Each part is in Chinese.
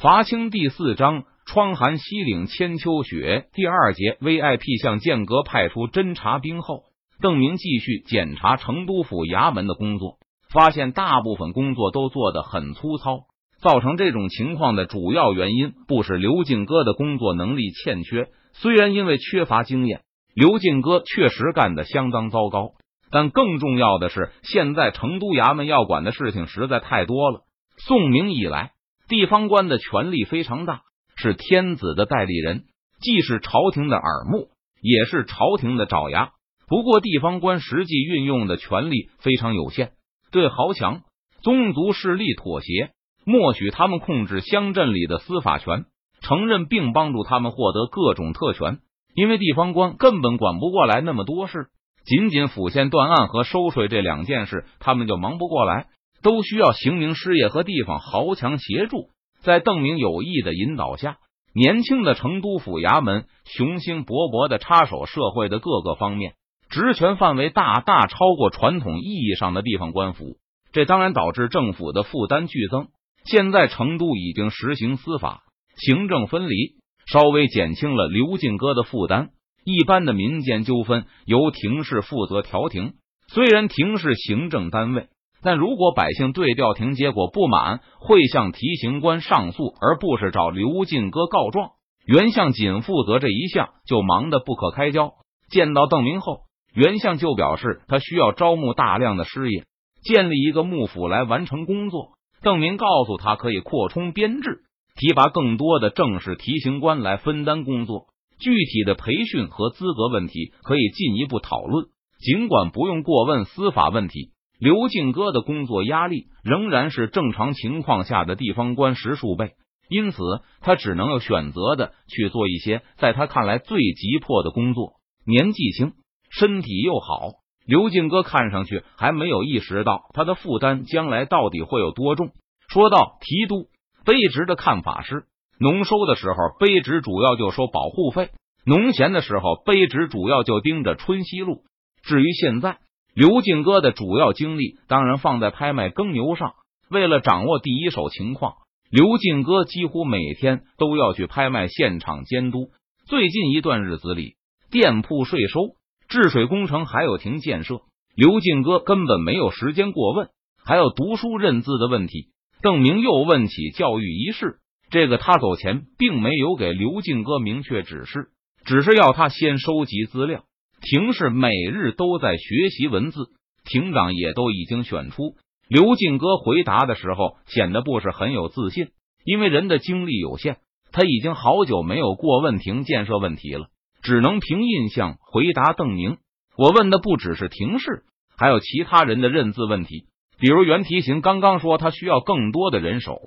伐清第四章：窗含西岭千秋雪。第二节，VIP 向剑阁派出侦察兵后，邓明继续检查成都府衙门的工作，发现大部分工作都做得很粗糙。造成这种情况的主要原因，不是刘进哥的工作能力欠缺。虽然因为缺乏经验，刘进哥确实干得相当糟糕，但更重要的是，现在成都衙门要管的事情实在太多了。宋明以来。地方官的权力非常大，是天子的代理人，既是朝廷的耳目，也是朝廷的爪牙。不过，地方官实际运用的权力非常有限，对豪强宗族势力妥协，默许他们控制乡镇里的司法权，承认并帮助他们获得各种特权。因为地方官根本管不过来那么多事，仅仅府县断案和收税这两件事，他们就忙不过来。都需要刑名师爷和地方豪强协助，在邓明有意的引导下，年轻的成都府衙门雄心勃勃的插手社会的各个方面，职权范围大大超过传统意义上的地方官府，这当然导致政府的负担剧增。现在成都已经实行司法行政分离，稍微减轻了刘进哥的负担。一般的民间纠纷由庭事负责调停，虽然庭是行政单位。但如果百姓对调停结果不满，会向提刑官上诉，而不是找刘进哥告状。袁相仅负责这一项，就忙得不可开交。见到邓明后，袁相就表示他需要招募大量的师爷，建立一个幕府来完成工作。邓明告诉他，可以扩充编制，提拔更多的正式提刑官来分担工作。具体的培训和资格问题可以进一步讨论，尽管不用过问司法问题。刘进哥的工作压力仍然是正常情况下的地方官十数倍，因此他只能有选择的去做一些在他看来最急迫的工作。年纪轻，身体又好，刘进哥看上去还没有意识到他的负担将来到底会有多重。说到提督卑职的看法是：农收的时候，卑职主要就收保护费；农闲的时候，卑职主要就盯着春熙路。至于现在，刘进哥的主要精力当然放在拍卖耕牛上。为了掌握第一手情况，刘进哥几乎每天都要去拍卖现场监督。最近一段日子里，店铺税收、治水工程还有停建设，刘进哥根本没有时间过问。还有读书认字的问题。邓明又问起教育一事，这个他走前并没有给刘进哥明确指示，只是要他先收集资料。廷士每日都在学习文字，庭长也都已经选出。刘进哥回答的时候显得不是很有自信，因为人的精力有限，他已经好久没有过问庭建设问题了，只能凭印象回答邓明。我问的不只是庭士，还有其他人的认字问题，比如原提刑刚刚说他需要更多的人手，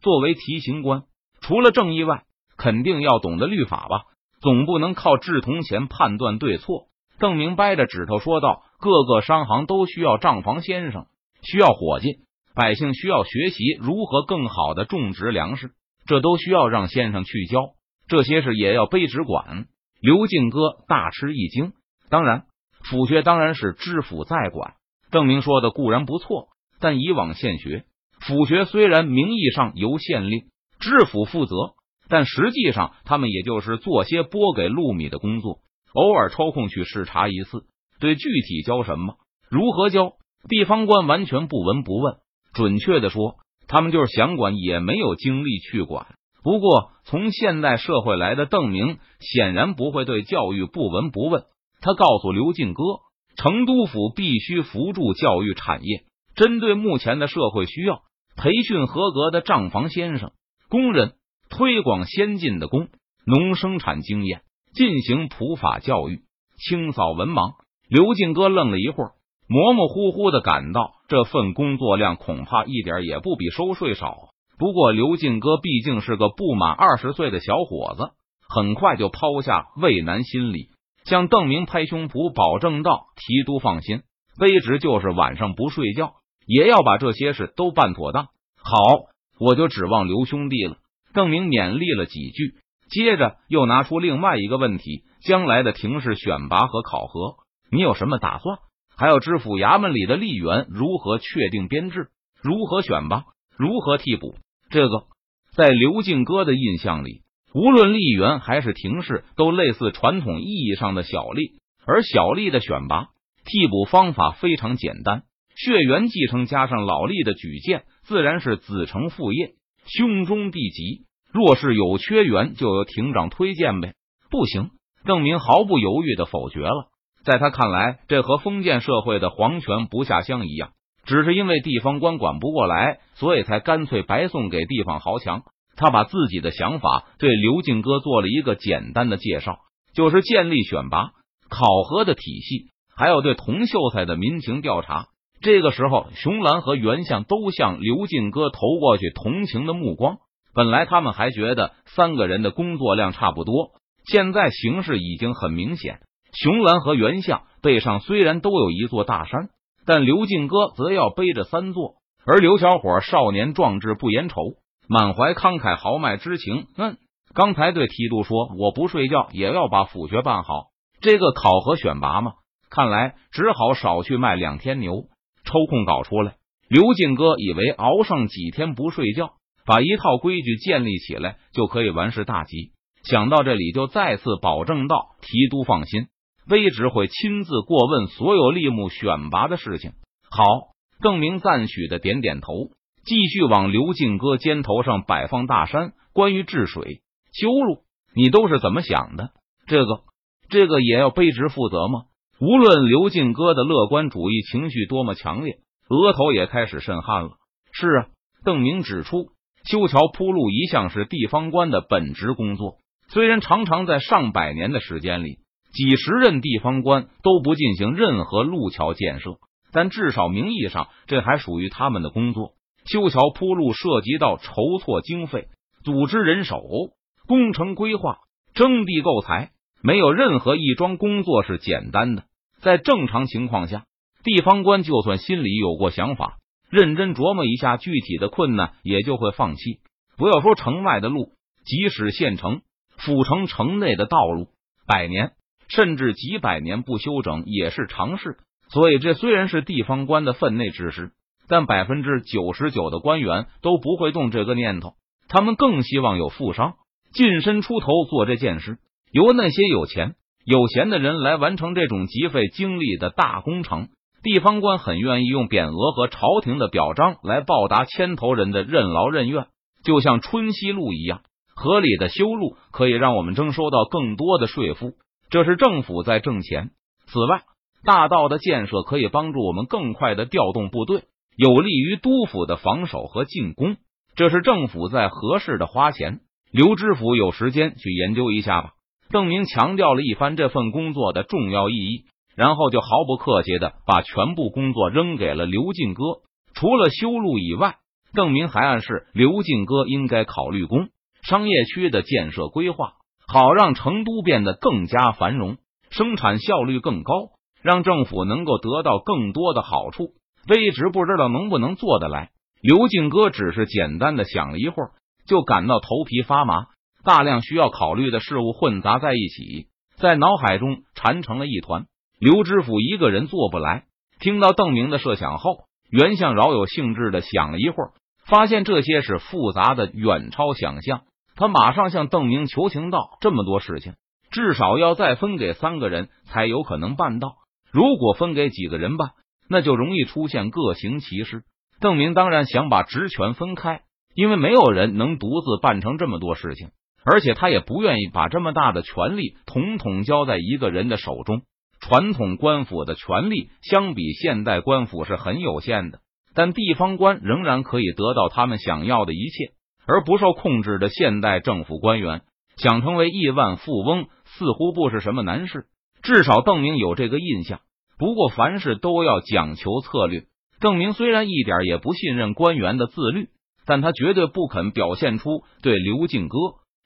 作为提刑官，除了正义外，肯定要懂得律法吧，总不能靠掷铜钱判断对错。邓明掰着指头说道：“各个商行都需要账房先生，需要伙计，百姓需要学习如何更好的种植粮食，这都需要让先生去教。这些事也要卑职管。”刘进哥大吃一惊。当然，府学当然是知府在管。邓明说的固然不错，但以往县学、府学虽然名义上由县令、知府负责，但实际上他们也就是做些拨给禄米的工作。偶尔抽空去视察一次，对具体教什么、如何教，地方官完全不闻不问。准确的说，他们就是想管，也没有精力去管。不过，从现代社会来的邓明显然不会对教育不闻不问。他告诉刘进哥，成都府必须扶助教育产业，针对目前的社会需要，培训合格的账房先生、工人，推广先进的工农生产经验。进行普法教育，清扫文盲。刘进哥愣了一会儿，模模糊糊的感到这份工作量恐怕一点也不比收税少。不过刘进哥毕竟是个不满二十岁的小伙子，很快就抛下畏难心理，向邓明拍胸脯保证道：“提督放心，卑职就是晚上不睡觉，也要把这些事都办妥当。”好，我就指望刘兄弟了。邓明勉励了几句。接着又拿出另外一个问题：将来的庭试选拔和考核，你有什么打算？还有知府衙门里的吏员如何确定编制？如何选拔？如何替补？这个在刘敬哥的印象里，无论吏员还是廷士，都类似传统意义上的小吏。而小吏的选拔替补方法非常简单，血缘继承加上老吏的举荐，自然是子承父业，兄终弟及。若是有缺员，就由庭长推荐呗。不行，邓明毫不犹豫的否决了。在他看来，这和封建社会的皇权不下乡一样，只是因为地方官管不过来，所以才干脆白送给地方豪强。他把自己的想法对刘敬哥做了一个简单的介绍，就是建立选拔考核的体系，还有对童秀才的民情调查。这个时候，熊兰和袁相都向刘敬哥投过去同情的目光。本来他们还觉得三个人的工作量差不多，现在形势已经很明显。熊兰和袁相背上虽然都有一座大山，但刘敬哥则要背着三座。而刘小伙少年壮志不言愁，满怀慷慨豪迈之情。嗯，刚才对提督说，我不睡觉也要把府学办好。这个考核选拔嘛，看来只好少去卖两天牛，抽空搞出来。刘敬哥以为熬上几天不睡觉。把一套规矩建立起来，就可以完事大吉。想到这里，就再次保证道：“提督放心，卑职会亲自过问所有吏目选拔的事情。”好，邓明赞许的点点头，继续往刘敬哥肩头上摆放大山。关于治水修路，你都是怎么想的？这个，这个也要卑职负责吗？无论刘敬哥的乐观主义情绪多么强烈，额头也开始渗汗了。是啊，邓明指出。修桥铺路一向是地方官的本职工作，虽然常常在上百年的时间里，几十任地方官都不进行任何路桥建设，但至少名义上这还属于他们的工作。修桥铺路涉及到筹措经费、组织人手、工程规划、征地购材，没有任何一桩工作是简单的。在正常情况下，地方官就算心里有过想法。认真琢磨一下具体的困难，也就会放弃。不要说城外的路，即使县城、府城城内的道路，百年甚至几百年不修整也是常事。所以，这虽然是地方官的分内之事，但百分之九十九的官员都不会动这个念头。他们更希望有富商近身出头做这件事，由那些有钱有闲的人来完成这种极费精力的大工程。地方官很愿意用匾额和朝廷的表彰来报答牵头人的任劳任怨，就像春熙路一样，合理的修路可以让我们征收到更多的税赋，这是政府在挣钱。此外，大道的建设可以帮助我们更快的调动部队，有利于督府的防守和进攻，这是政府在合适的花钱。刘知府有时间去研究一下吧。邓明强调了一番这份工作的重要意义。然后就毫不客气的把全部工作扔给了刘进哥。除了修路以外，邓明还暗示刘进哥应该考虑工商业区的建设规划，好让成都变得更加繁荣，生产效率更高，让政府能够得到更多的好处。卑职不知道能不能做得来。刘进哥只是简单的想了一会儿，就感到头皮发麻，大量需要考虑的事物混杂在一起，在脑海中缠成了一团。刘知府一个人做不来。听到邓明的设想后，袁相饶有兴致的想了一会儿，发现这些是复杂的，远超想象。他马上向邓明求情道：“这么多事情，至少要再分给三个人才有可能办到。如果分给几个人办，那就容易出现各行其事。”邓明当然想把职权分开，因为没有人能独自办成这么多事情，而且他也不愿意把这么大的权力统统交在一个人的手中。传统官府的权力相比现代官府是很有限的，但地方官仍然可以得到他们想要的一切，而不受控制的现代政府官员想成为亿万富翁似乎不是什么难事。至少邓明有这个印象。不过凡事都要讲求策略。邓明虽然一点也不信任官员的自律，但他绝对不肯表现出对刘敬哥、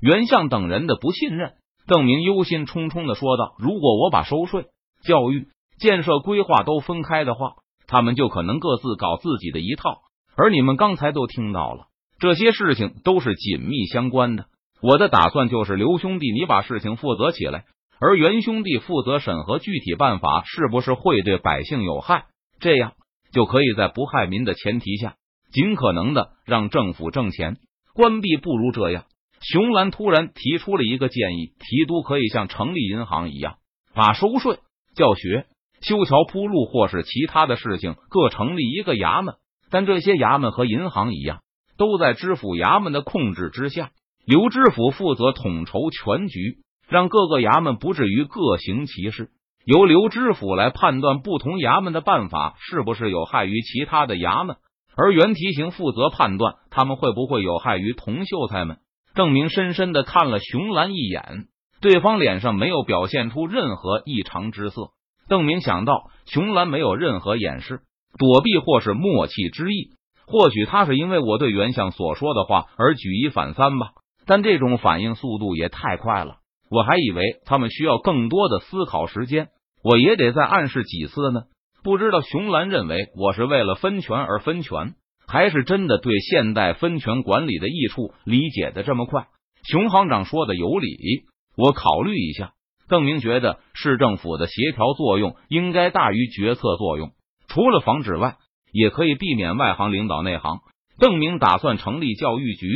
袁相等人的不信任。邓明忧心忡忡的说道：“如果我把收税……”教育、建设、规划都分开的话，他们就可能各自搞自己的一套。而你们刚才都听到了，这些事情都是紧密相关的。我的打算就是，刘兄弟，你把事情负责起来，而袁兄弟负责审核具体办法是不是会对百姓有害，这样就可以在不害民的前提下，尽可能的让政府挣钱。关闭不如这样。熊兰突然提出了一个建议：提督可以像成立银行一样，把收税、教学、修桥铺路或是其他的事情各成立一个衙门，但这些衙门和银行一样，都在知府衙门的控制之下。刘知府负责统筹全局，让各个衙门不至于各行其事。由刘知府来判断不同衙门的办法是不是有害于其他的衙门，而袁提刑负责判断他们会不会有害于同秀才们。郑明深深的看了熊兰一眼，对方脸上没有表现出任何异常之色。邓明想到，熊兰没有任何掩饰、躲避或是默契之意，或许他是因为我对袁相所说的话而举一反三吧。但这种反应速度也太快了，我还以为他们需要更多的思考时间，我也得再暗示几次呢。不知道熊兰认为我是为了分权而分权。还是真的对现代分权管理的益处理解的这么快？熊行长说的有理，我考虑一下。邓明觉得市政府的协调作用应该大于决策作用，除了防止外，也可以避免外行领导内行。邓明打算成立教育局、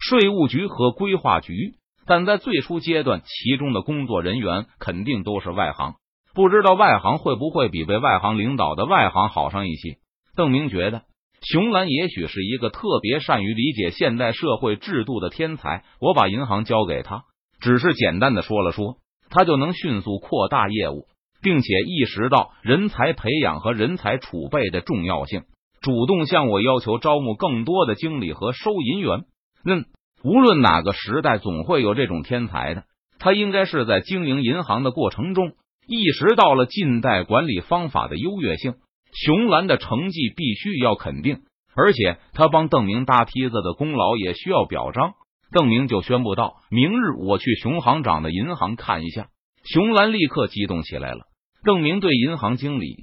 税务局和规划局，但在最初阶段，其中的工作人员肯定都是外行，不知道外行会不会比被外行领导的外行好上一些。邓明觉得。熊兰也许是一个特别善于理解现代社会制度的天才。我把银行交给他，只是简单的说了说，他就能迅速扩大业务，并且意识到人才培养和人才储备的重要性，主动向我要求招募更多的经理和收银员。嗯，无论哪个时代，总会有这种天才的。他应该是在经营银行的过程中，意识到了近代管理方法的优越性。熊兰的成绩必须要肯定，而且他帮邓明搭梯子的功劳也需要表彰。邓明就宣布道：“明日我去熊行长的银行看一下。”熊兰立刻激动起来了。邓明对银行经理、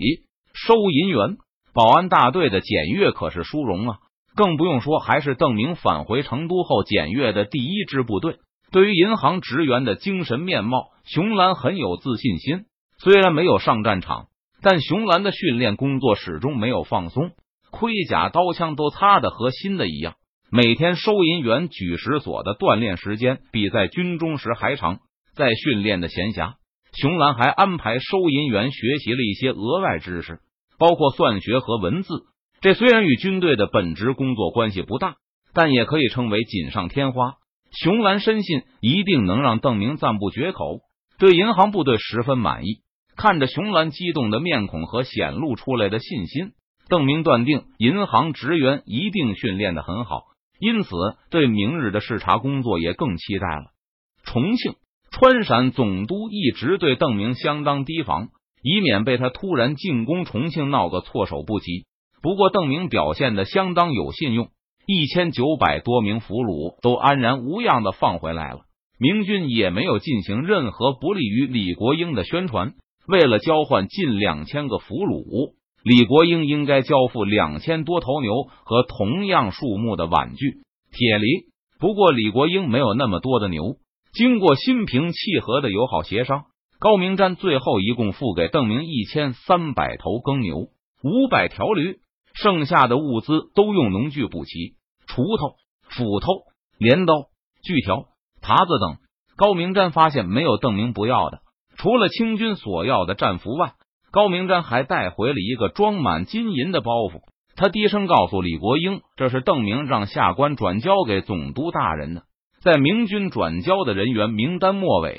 收银员、保安大队的检阅可是殊荣啊！更不用说还是邓明返回成都后检阅的第一支部队。对于银行职员的精神面貌，熊兰很有自信心。虽然没有上战场。但熊兰的训练工作始终没有放松，盔甲刀枪都擦的和新的一样。每天收银员举石锁的锻炼时间比在军中时还长。在训练的闲暇，熊兰还安排收银员学习了一些额外知识，包括算学和文字。这虽然与军队的本职工作关系不大，但也可以称为锦上添花。熊兰深信一定能让邓明赞不绝口，对银行部队十分满意。看着熊兰激动的面孔和显露出来的信心，邓明断定银行职员一定训练的很好，因此对明日的视察工作也更期待了。重庆、川陕总督一直对邓明相当提防，以免被他突然进攻重庆闹个措手不及。不过邓明表现的相当有信用，一千九百多名俘虏都安然无恙的放回来了，明军也没有进行任何不利于李国英的宣传。为了交换近两千个俘虏，李国英应该交付两千多头牛和同样数目的碗具、铁犁。不过，李国英没有那么多的牛。经过心平气和的友好协商，高明瞻最后一共付给邓明一千三百头耕牛、五百条驴，剩下的物资都用农具补齐：锄头、斧头、镰刀、锯条、耙子等。高明瞻发现没有邓明不要的。除了清军所要的战俘外，高明瞻还带回了一个装满金银的包袱。他低声告诉李国英：“这是邓明让下官转交给总督大人的。”在明军转交的人员名单末尾，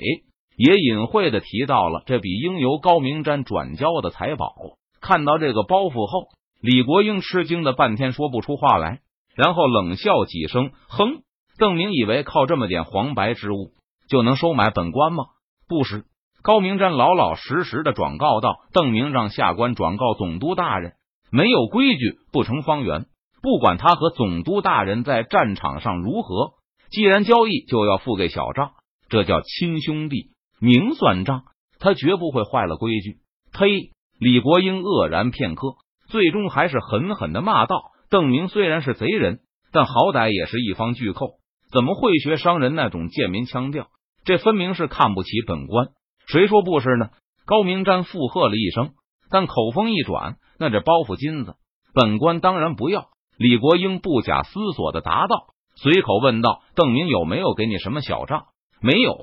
也隐晦的提到了这笔应由高明瞻转交的财宝。看到这个包袱后，李国英吃惊的半天说不出话来，然后冷笑几声：“哼，邓明以为靠这么点黄白之物就能收买本官吗？不是。”高明瞻老老实实的转告道：“邓明让下官转告总督大人，没有规矩不成方圆。不管他和总督大人在战场上如何，既然交易就要付给小账，这叫亲兄弟明算账。他绝不会坏了规矩。”呸！李国英愕然片刻，最终还是狠狠的骂道：“邓明虽然是贼人，但好歹也是一方巨寇，怎么会学商人那种贱民腔调？这分明是看不起本官。”谁说不是呢？高明瞻附和了一声，但口风一转，那这包袱金子，本官当然不要。李国英不假思索的答道：“随口问道：“邓明有没有给你什么小账？”没有。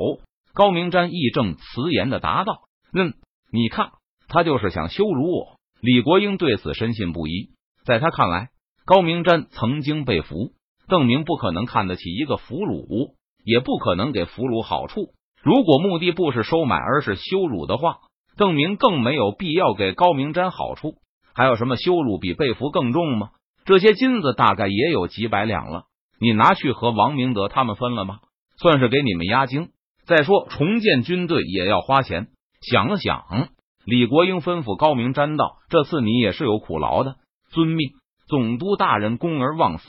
高明瞻义正辞严的答道：“嗯，你看，他就是想羞辱我。”李国英对此深信不疑。在他看来，高明瞻曾经被俘，邓明不可能看得起一个俘虏，也不可能给俘虏好处。如果目的不是收买，而是羞辱的话，邓明更没有必要给高明瞻好处。还有什么羞辱比被俘更重吗？这些金子大概也有几百两了，你拿去和王明德他们分了吗？算是给你们压惊。再说重建军队也要花钱。想了想，李国英吩咐高明瞻道：“这次你也是有苦劳的，遵命。”总督大人公而忘私，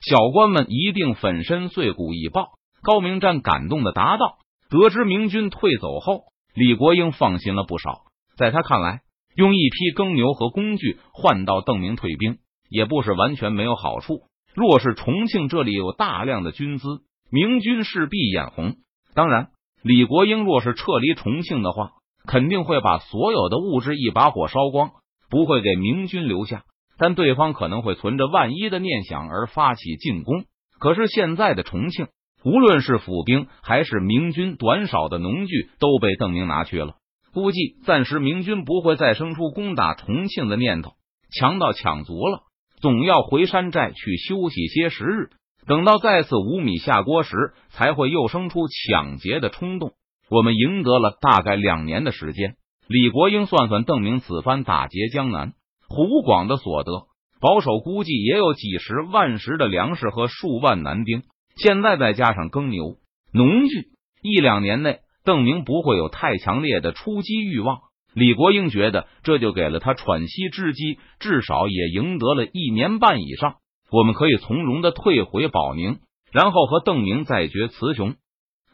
小官们一定粉身碎骨以报。高明瞻感动的答道：“得知明军退走后，李国英放心了不少。在他看来，用一批耕牛和工具换到邓明退兵，也不是完全没有好处。若是重庆这里有大量的军资，明军势必眼红。当然，李国英若是撤离重庆的话，肯定会把所有的物质一把火烧光，不会给明军留下。但对方可能会存着万一的念想而发起进攻。可是现在的重庆，无论是府兵还是明军短少的农具，都被邓明拿去了。估计暂时明军不会再生出攻打重庆的念头。强盗抢足了，总要回山寨去休息些时日。等到再次无米下锅时，才会又生出抢劫的冲动。我们赢得了大概两年的时间。李国英算算，邓明此番打劫江南、湖广的所得，保守估计也有几十万石的粮食和数万男丁。现在再加上耕牛、农具，一两年内。邓明不会有太强烈的出击欲望，李国英觉得这就给了他喘息之机，至少也赢得了一年半以上。我们可以从容的退回保宁，然后和邓明再决雌雄。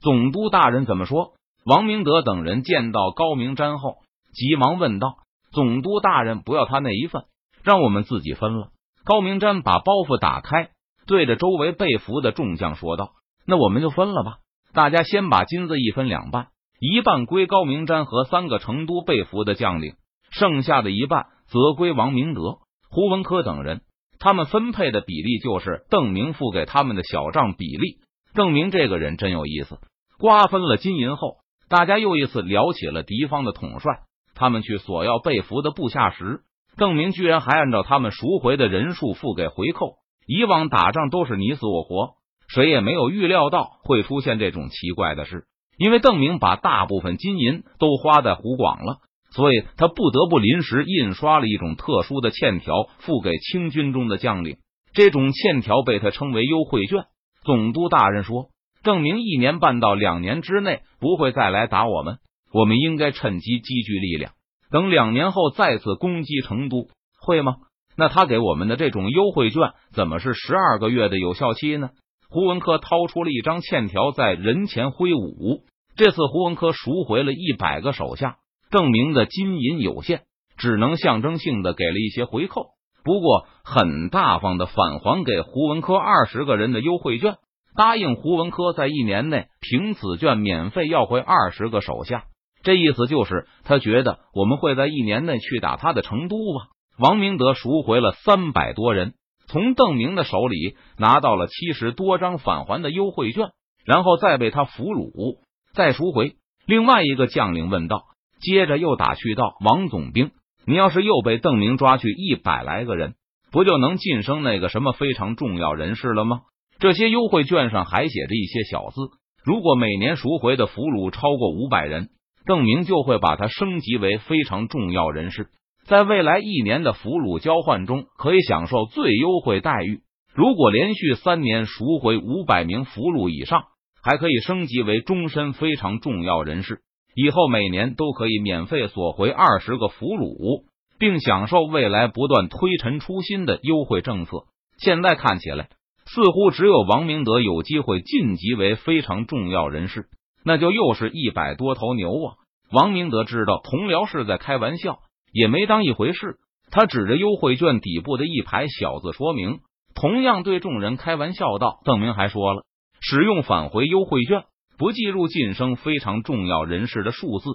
总督大人怎么说？王明德等人见到高明瞻后，急忙问道：“总督大人不要他那一份，让我们自己分了。”高明瞻把包袱打开，对着周围被俘的众将说道：“那我们就分了吧。”大家先把金子一分两半，一半归高明瞻和三个成都被俘的将领，剩下的一半则归王明德、胡文科等人。他们分配的比例就是邓明付给他们的小账比例。邓明这个人真有意思。瓜分了金银后，大家又一次聊起了敌方的统帅。他们去索要被俘的部下时，邓明居然还按照他们赎回的人数付给回扣。以往打仗都是你死我活。谁也没有预料到会出现这种奇怪的事，因为邓明把大部分金银都花在湖广了，所以他不得不临时印刷了一种特殊的欠条付给清军中的将领。这种欠条被他称为优惠券。总督大人说，邓明一年半到两年之内不会再来打我们，我们应该趁机积聚力量，等两年后再次攻击成都，会吗？那他给我们的这种优惠券怎么是十二个月的有效期呢？胡文科掏出了一张欠条，在人前挥舞。这次胡文科赎回了一百个手下，证明的金银有限，只能象征性的给了一些回扣。不过，很大方的返还给胡文科二十个人的优惠券，答应胡文科在一年内凭此券免费要回二十个手下。这意思就是他觉得我们会在一年内去打他的成都吧。王明德赎回了三百多人。从邓明的手里拿到了七十多张返还的优惠券，然后再被他俘虏，再赎回。另外一个将领问道：“接着又打趣道，王总兵，你要是又被邓明抓去一百来个人，不就能晋升那个什么非常重要人士了吗？”这些优惠券上还写着一些小字：如果每年赎回的俘虏超过五百人，邓明就会把他升级为非常重要人士。在未来一年的俘虏交换中，可以享受最优惠待遇。如果连续三年赎回五百名俘虏以上，还可以升级为终身非常重要人士。以后每年都可以免费索回二十个俘虏，并享受未来不断推陈出新的优惠政策。现在看起来，似乎只有王明德有机会晋级为非常重要人士，那就又是一百多头牛啊！王明德知道同僚是在开玩笑。也没当一回事，他指着优惠券底部的一排小字说明，同样对众人开玩笑道：“邓明还说了，使用返回优惠券，不计入晋升非常重要人士的数字，